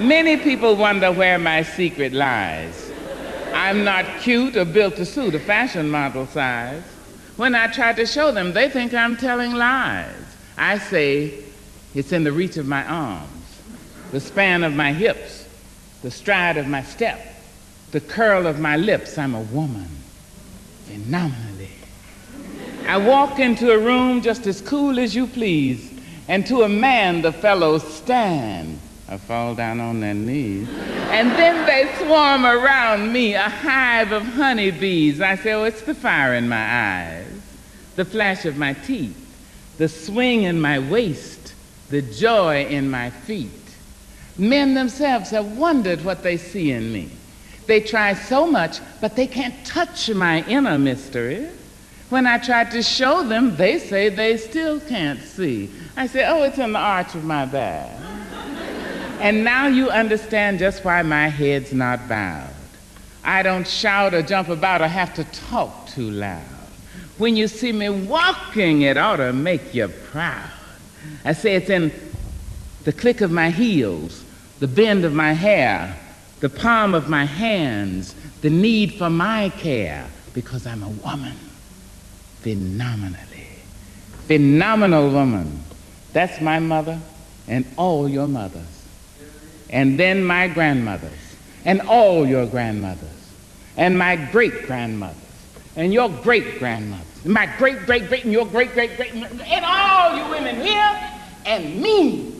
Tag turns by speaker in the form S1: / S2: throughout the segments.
S1: Many people wonder where my secret lies. I'm not cute or built to suit a fashion model size. When I try to show them, they think I'm telling lies. I say it's in the reach of my arms, the span of my hips, the stride of my step, the curl of my lips. I'm a woman, phenomenally. I walk into a room just as cool as you please, and to a man the fellows stand I fall down on their knees. And then they swarm around me, a hive of honeybees. I say, oh, it's the fire in my eyes, the flash of my teeth, the swing in my waist, the joy in my feet. Men themselves have wondered what they see in me. They try so much, but they can't touch my inner mystery. When I try to show them, they say they still can't see. I say, oh, it's in the arch of my back. And now you understand just why my head's not bowed. I don't shout or jump about or have to talk too loud. When you see me walking, it ought to make you proud. I say it's in the click of my heels, the bend of my hair, the palm of my hands, the need for my care, because I'm a woman. Phenomenally. Phenomenal woman. That's my mother and all your mothers and then my grandmothers, and all your grandmothers, and my great grandmothers, and your great grandmothers, and my great great great, and your great great great, and all you women here, and me.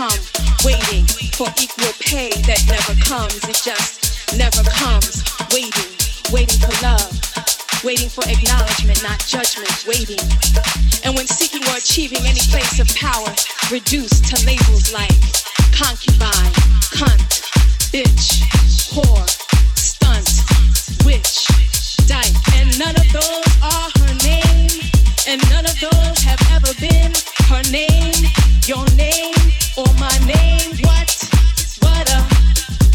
S2: come. Waiting for equal pay that never comes. It just
S1: never comes. Waiting, waiting for love, waiting for acknowledgement, not judgment, waiting. And when seeking or achieving any place of power, reduced to labels like concubine, cunt, bitch, whore, stunt, witch, dyke. And none of those are her name, and none of those have ever been her name, your name, name. What,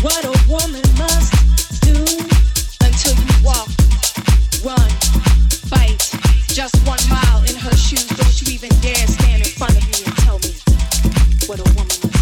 S1: what a, woman must do until you walk, run, fight. Just one mile in her shoes. Don't you even dare stand in front of me and tell me what a woman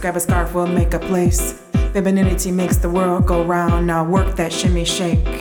S3: grab a scarf, we'll make a place. Femininity makes the world go round. Now work that shimmy shake.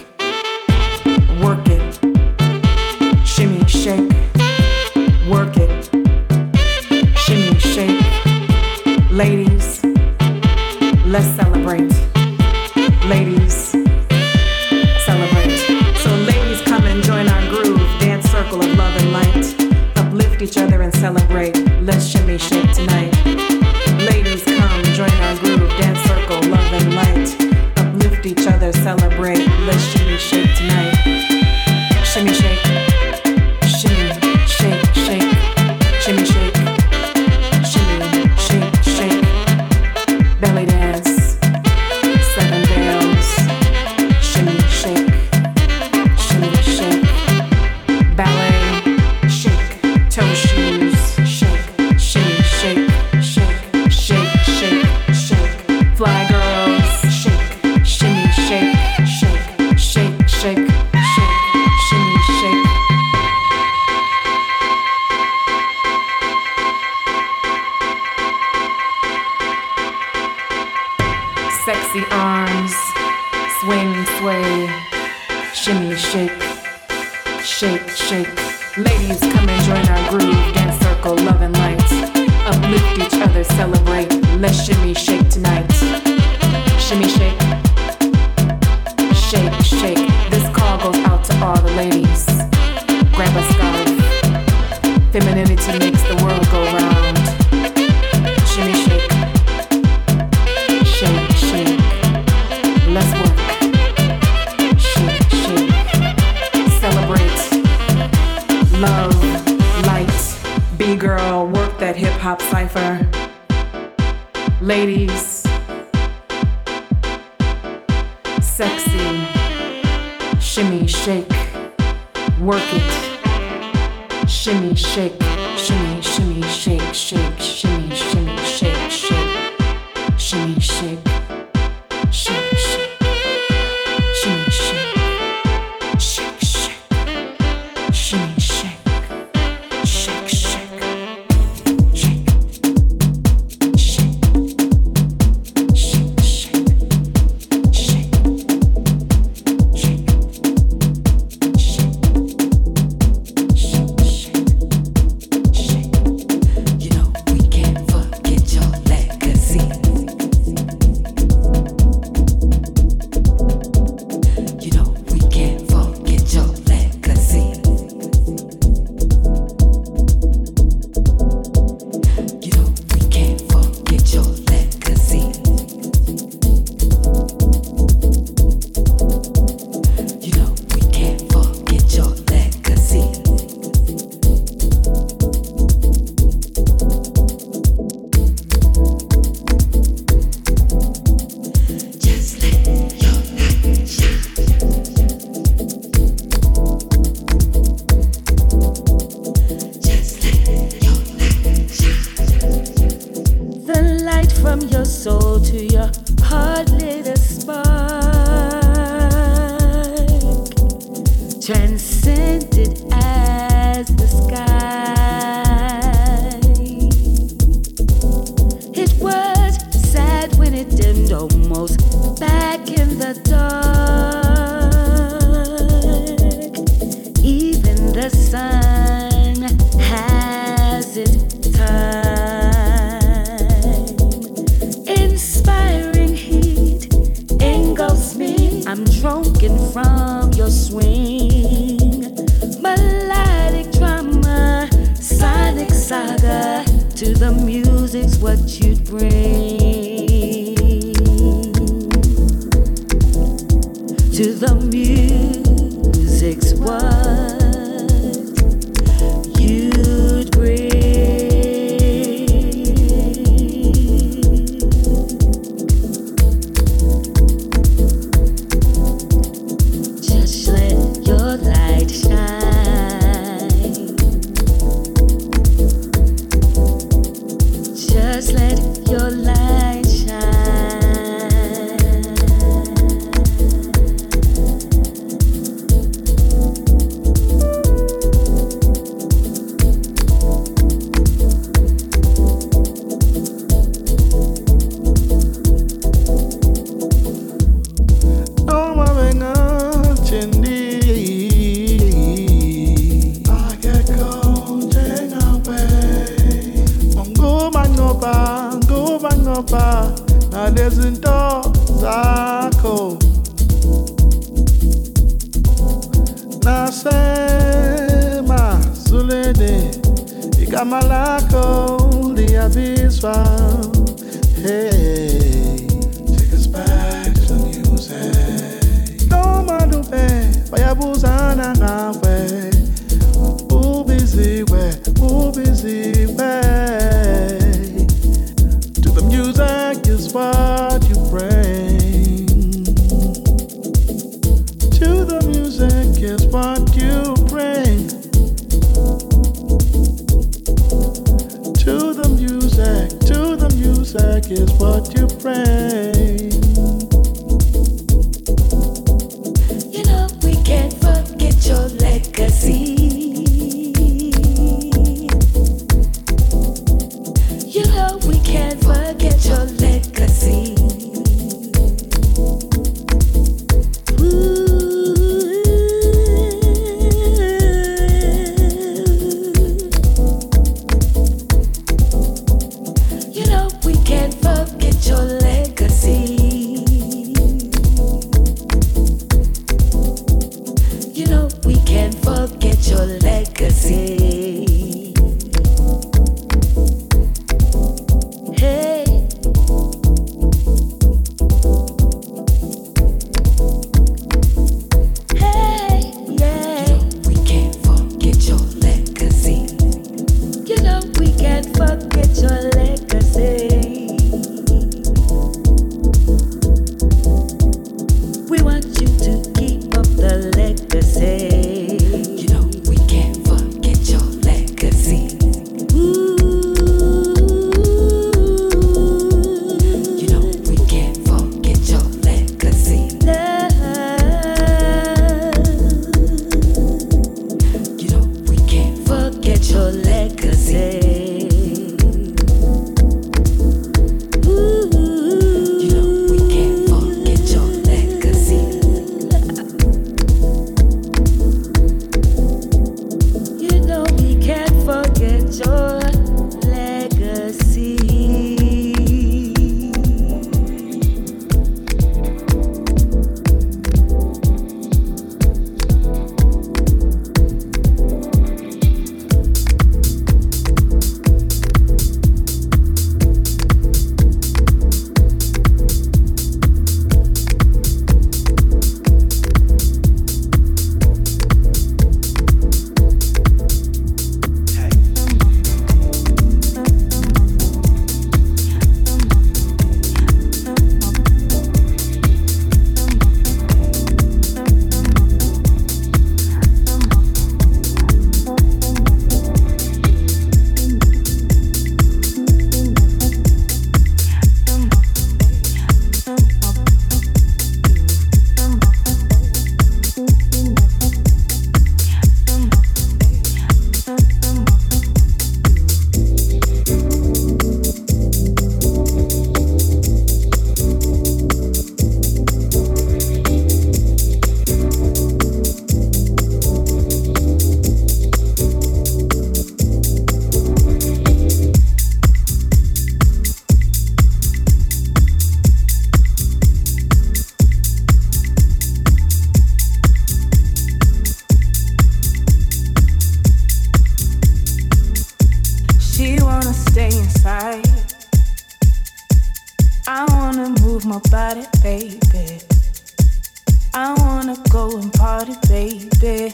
S4: I wanna go and party, baby.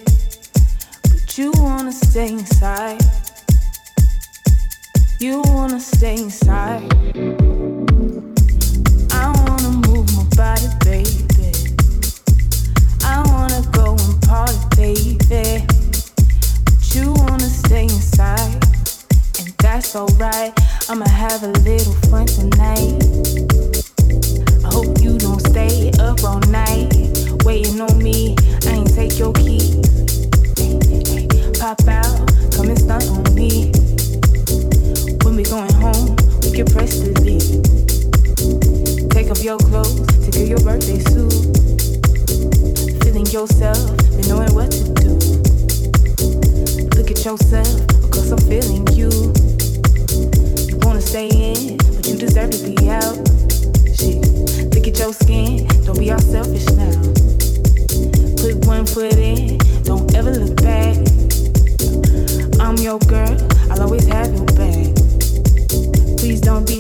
S4: But you wanna stay inside. You wanna stay inside. I wanna move my body, baby. I wanna go and party, baby. But you wanna stay inside. And that's alright. I'ma have a little fun tonight. I hope you don't stay up all night waiting on me. I ain't take your keys. Pop out, come and stunt on me. When we going home, we can press the leave. Take off your clothes, take off your birthday suit. Feeling yourself, and knowing what to do. Look at yourself, cause I'm feeling you. You wanna stay in, but you deserve to be out. Shit, look at your skin, don't be all selfish now. Put in, don't ever look back. I'm your girl, I'll always have your back. Please don't be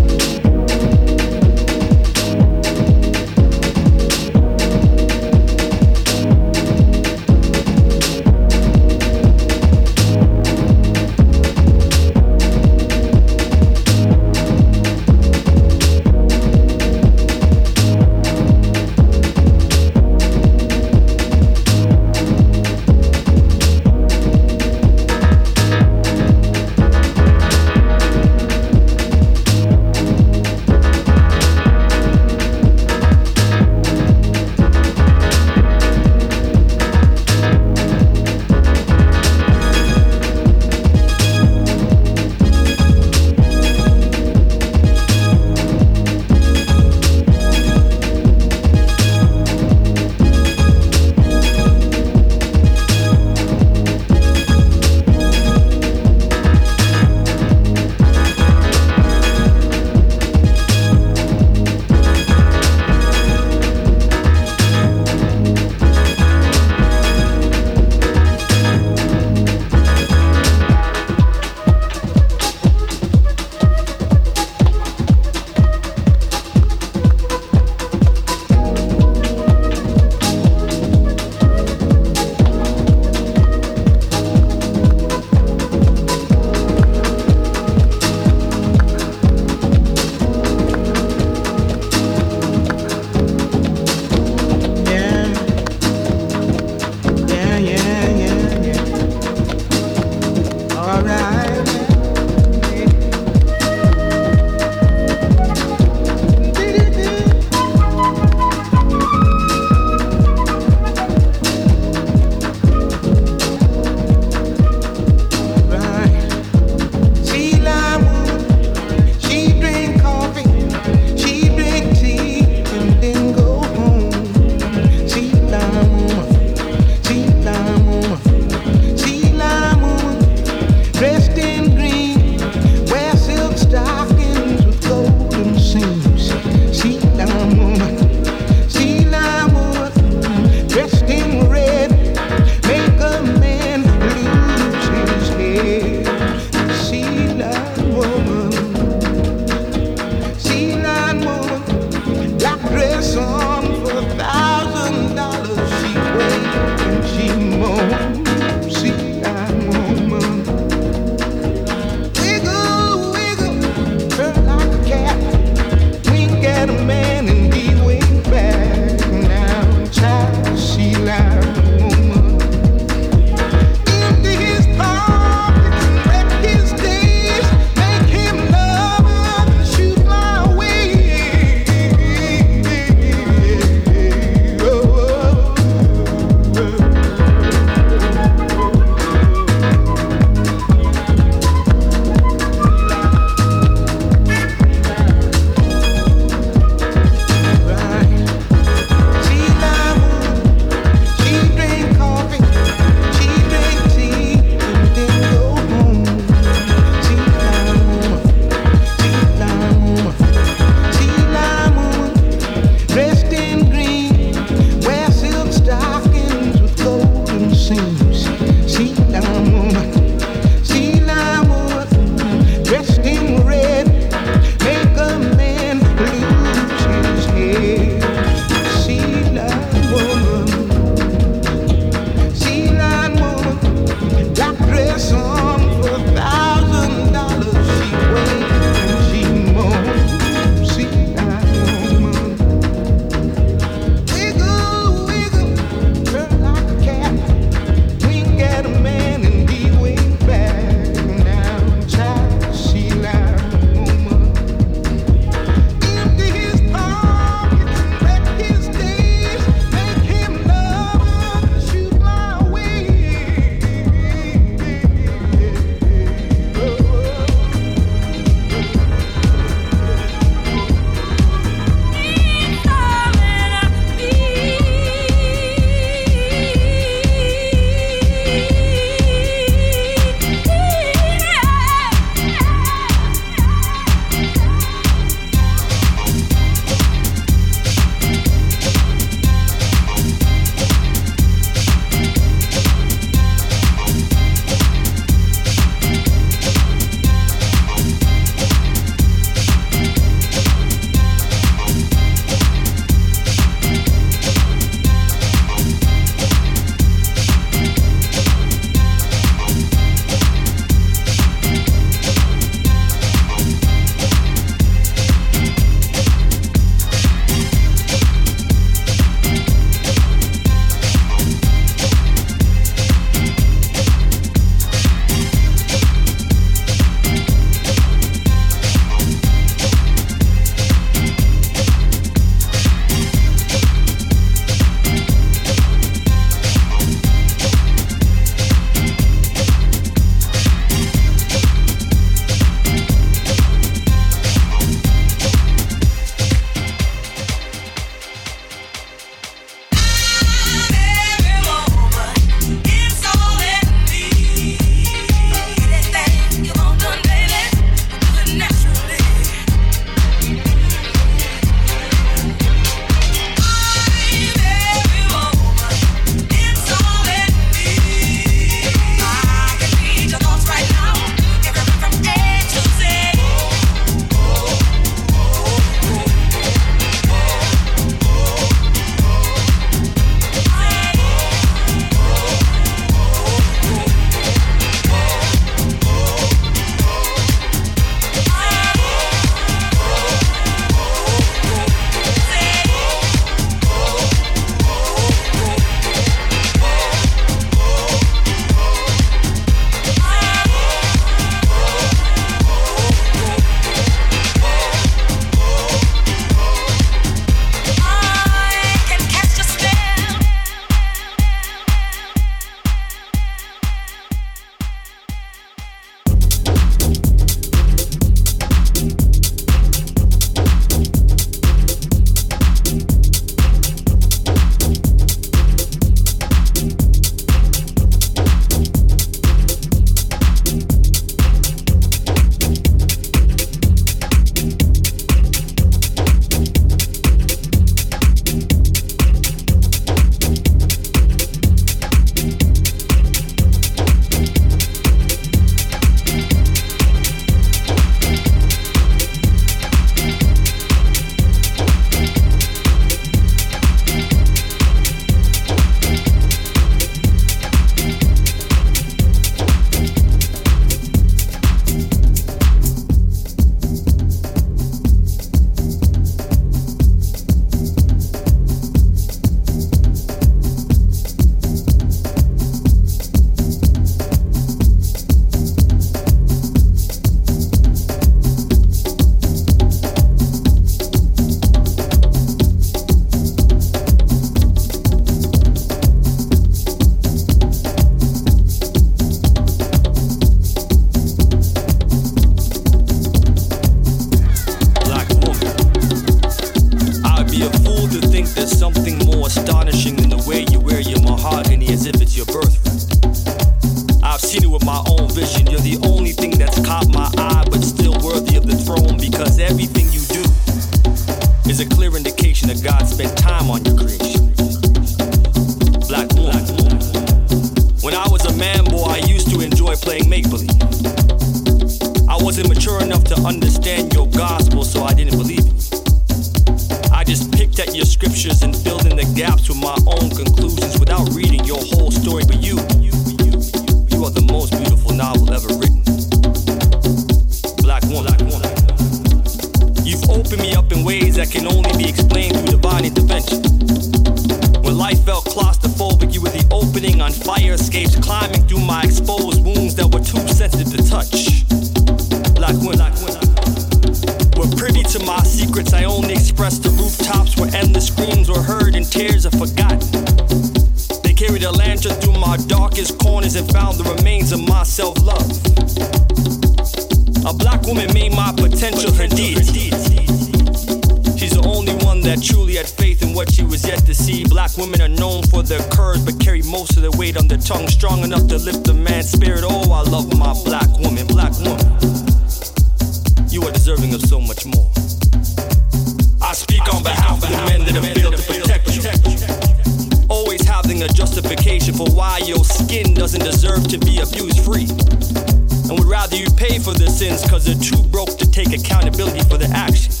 S5: rather you pay for their sins cause they're too broke to take accountability for their actions.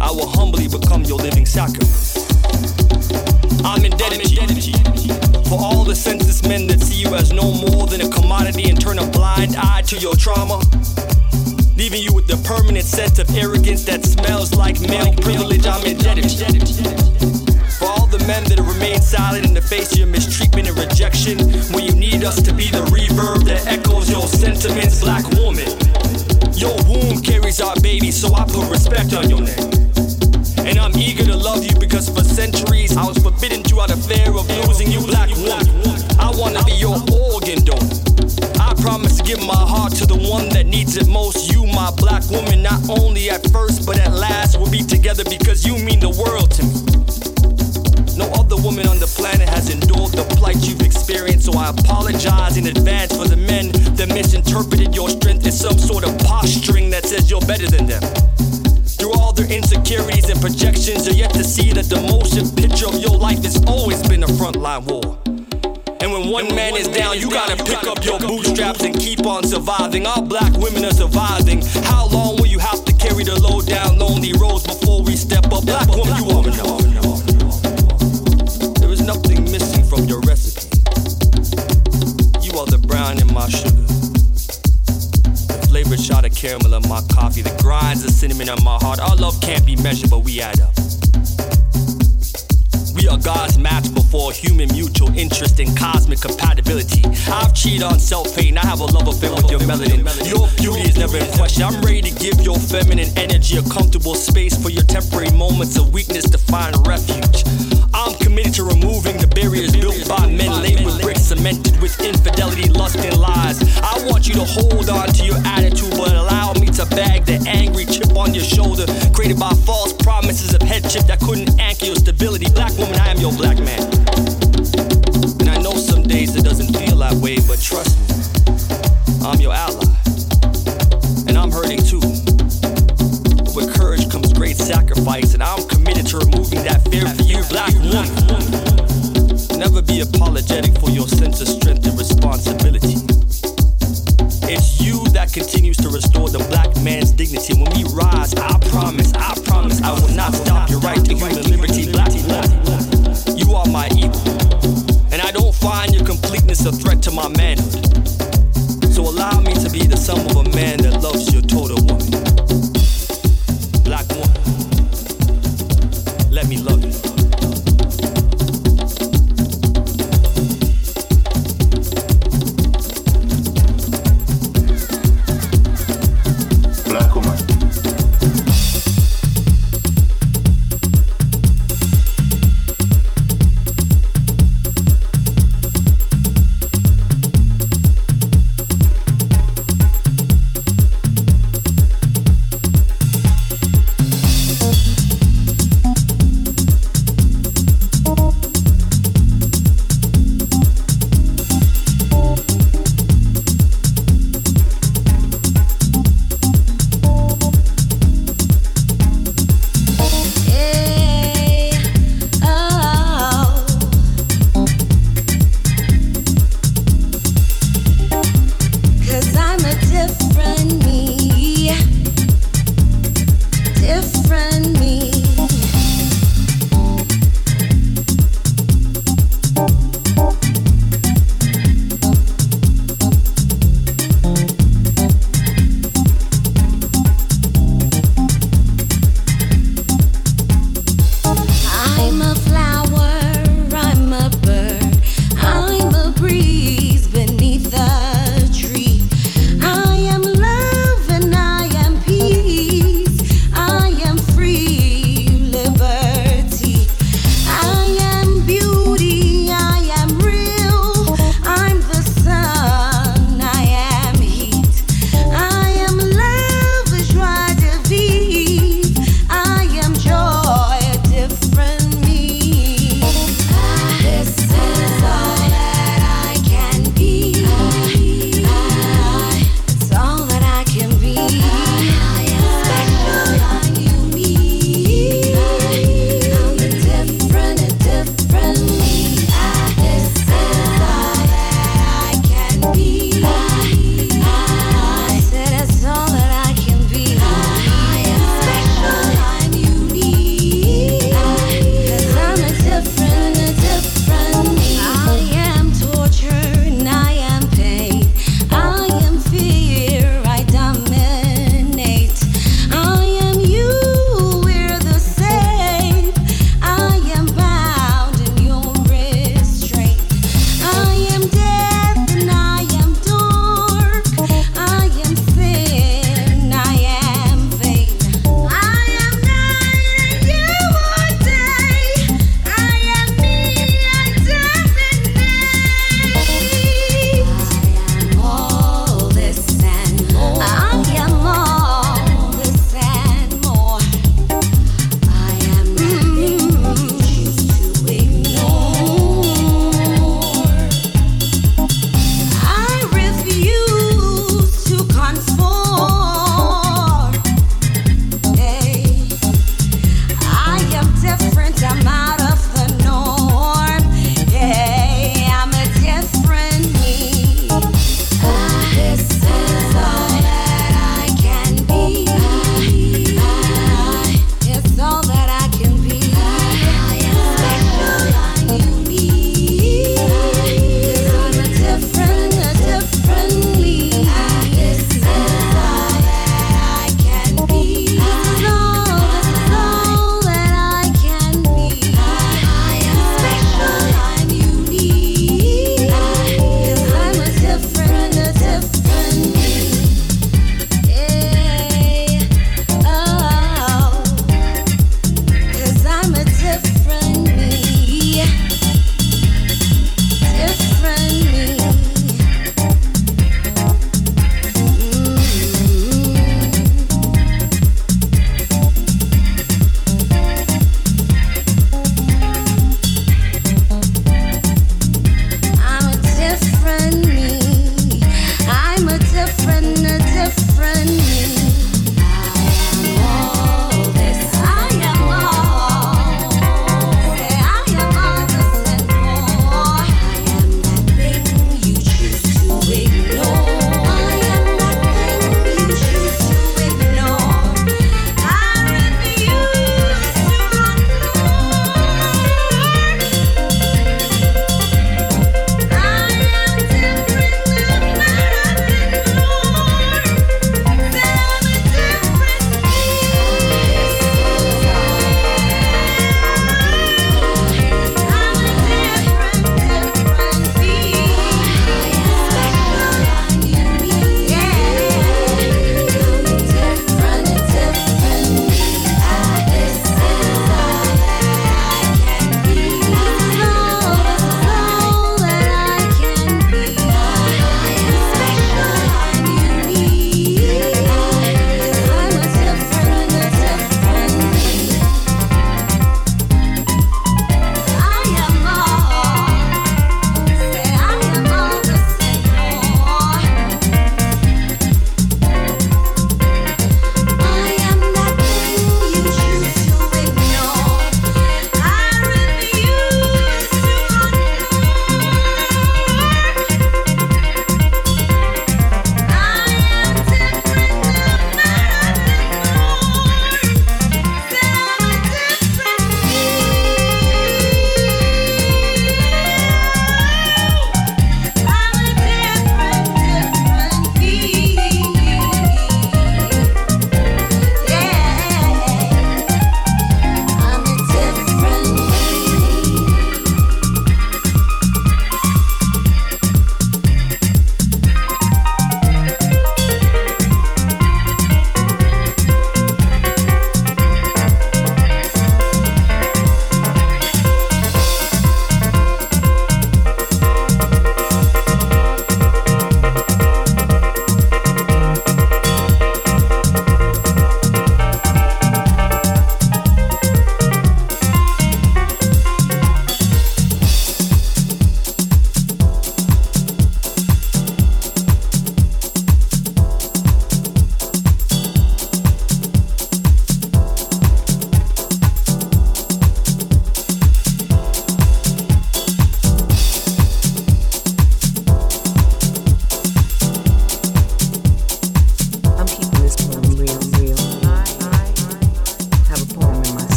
S5: I will humbly become your living sacrifice. I'm indebted to you for all the senseless men that see you as no more than a commodity and turn a blind eye to your trauma. Leaving you with the permanent sense of arrogance that smells like male privilege. I'm indebted to you. The men that remain silent in the face of your mistreatment and rejection, when you need us to be the reverb that echoes your sentiments, black woman. Your womb carries our baby, so I put respect on your name. And I'm eager to love you because for centuries I was forbidden to out of fear of losing you, black woman. I wanna be your organ donor. I promise to give my heart to the one that needs it most. You, my black woman, not only at first, but at last, we'll be together because you mean the world to me. No other woman on the planet has endured the plight you've experienced, so I apologize in advance for the men that misinterpreted your strength as some sort of posturing that says you're better than them. Through all their insecurities and projections, you're yet to see that the motion picture of your life has always been a frontline war. And when one man is down, you gotta pick up your bootstraps and keep on surviving. All black women are surviving. How long will you have to carry the load down lonely roads before we step up? Black woman, you wanna know. From your recipe. You are the brown in my sugar. The flavored shot of caramel in my coffee. The grinds of cinnamon in my heart. Our love can't be measured, but we add up. We are God's match before human mutual interest and cosmic compatibility. I've cheated on self-hate and I have a love affair with your melanin. Your beauty is never in question. I'm ready to give your feminine energy a comfortable space for your temporary moments of weakness to find refuge. I'm committed to removing the barriers built by men laid with bricks cemented with infidelity, lust, and lies. I want you to hold on to your attitude, but allow me to bag the angry chip on your shoulder created by false promises of headship that couldn't anchor your stability. Black woman, I am your black man. And I know some days it doesn't feel that way, but trust me, apologetic for your sense of strength and responsibility. It's you that continues to restore the black man's dignity. When we rise, I promise, I promise, I will not stop your right to human liberty. Black, black, you are my equal, and I don't find your completeness a threat to my manhood.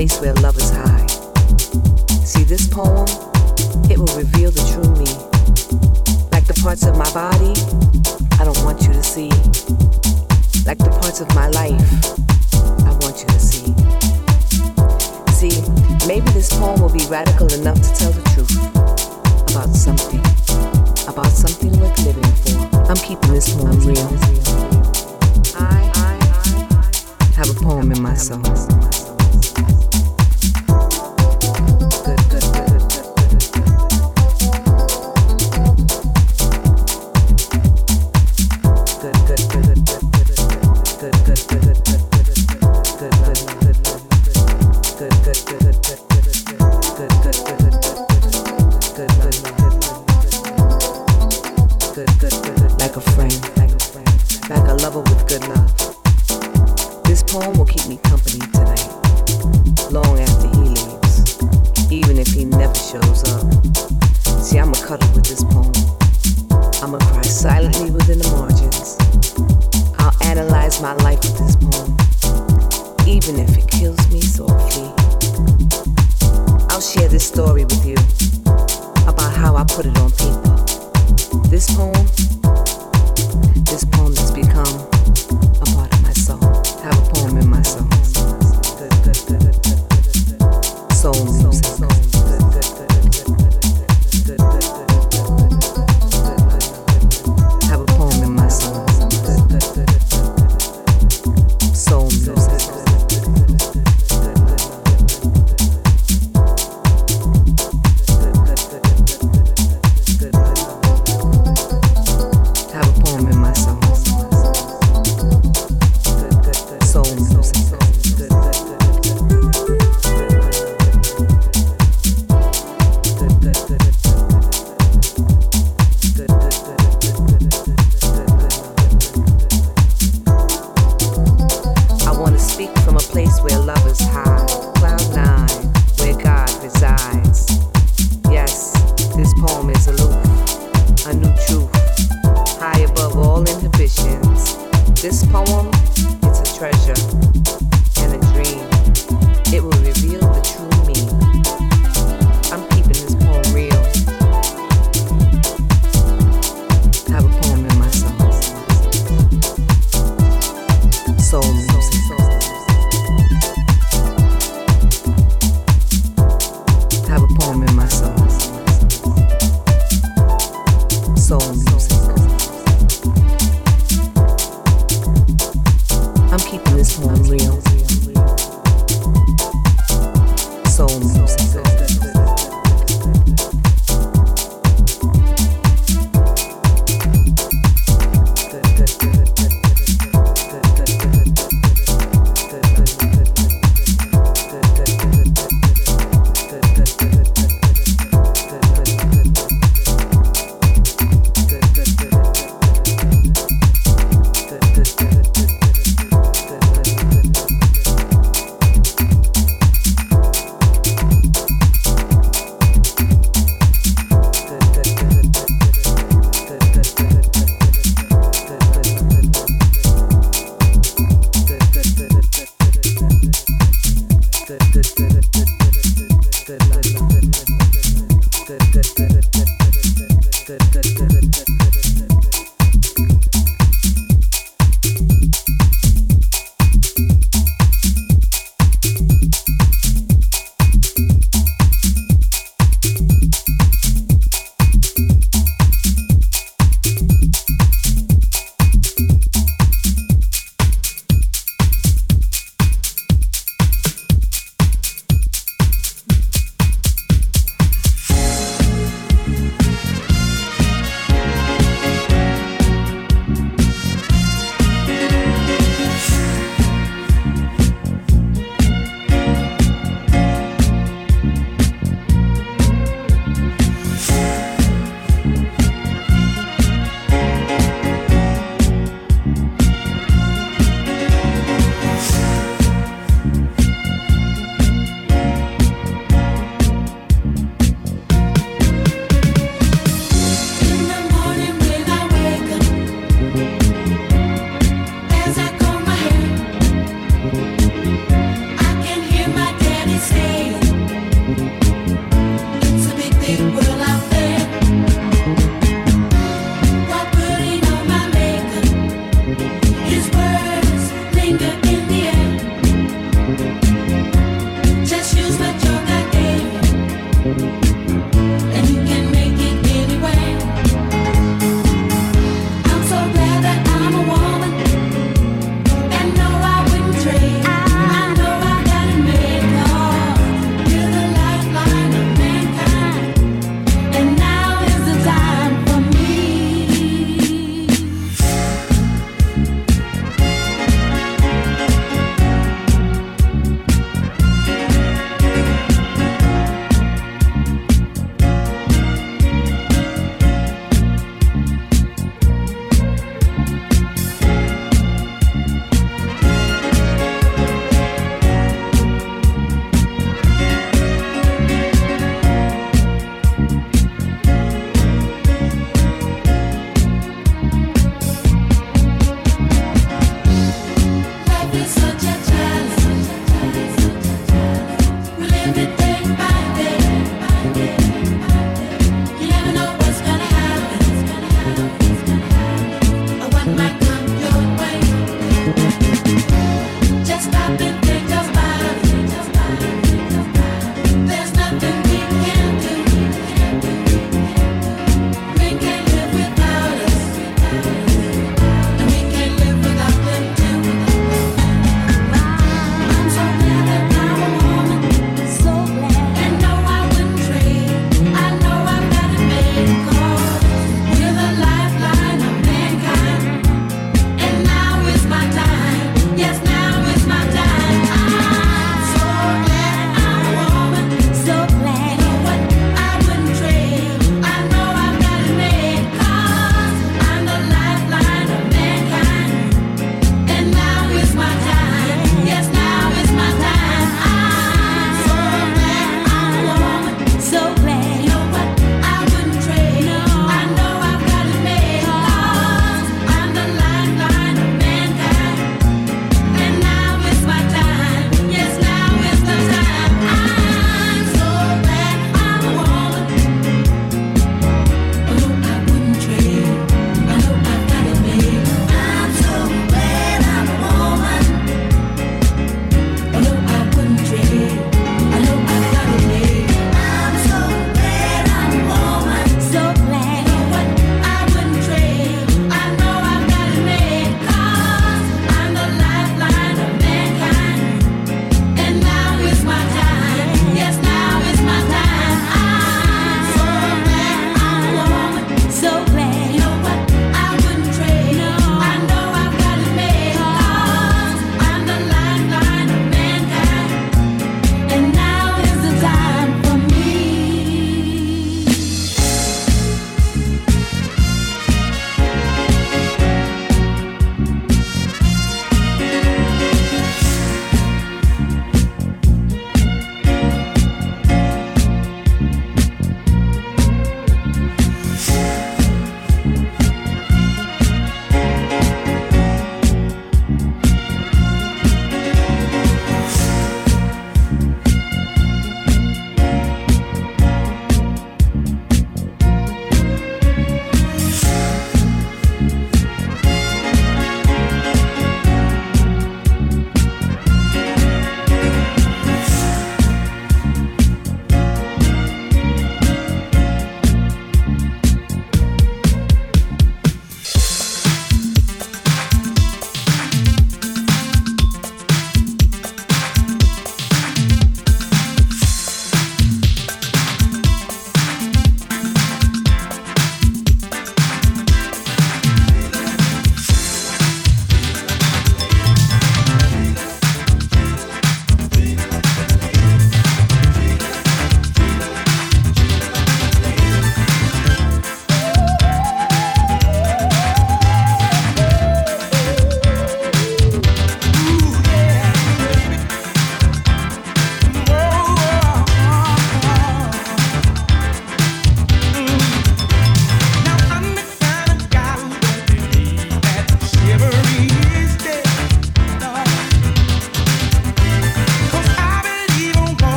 S5: place where love is high. See this poem? It will reveal the true me. Like the parts of my body I don't want you to see. Like the parts of my life I want you
S6: to see. See, maybe this poem will be radical enough to tell the truth about something, about something worth living for. I'm keeping this poem real. I have a poem in my soul.
S7: place where lovers hide.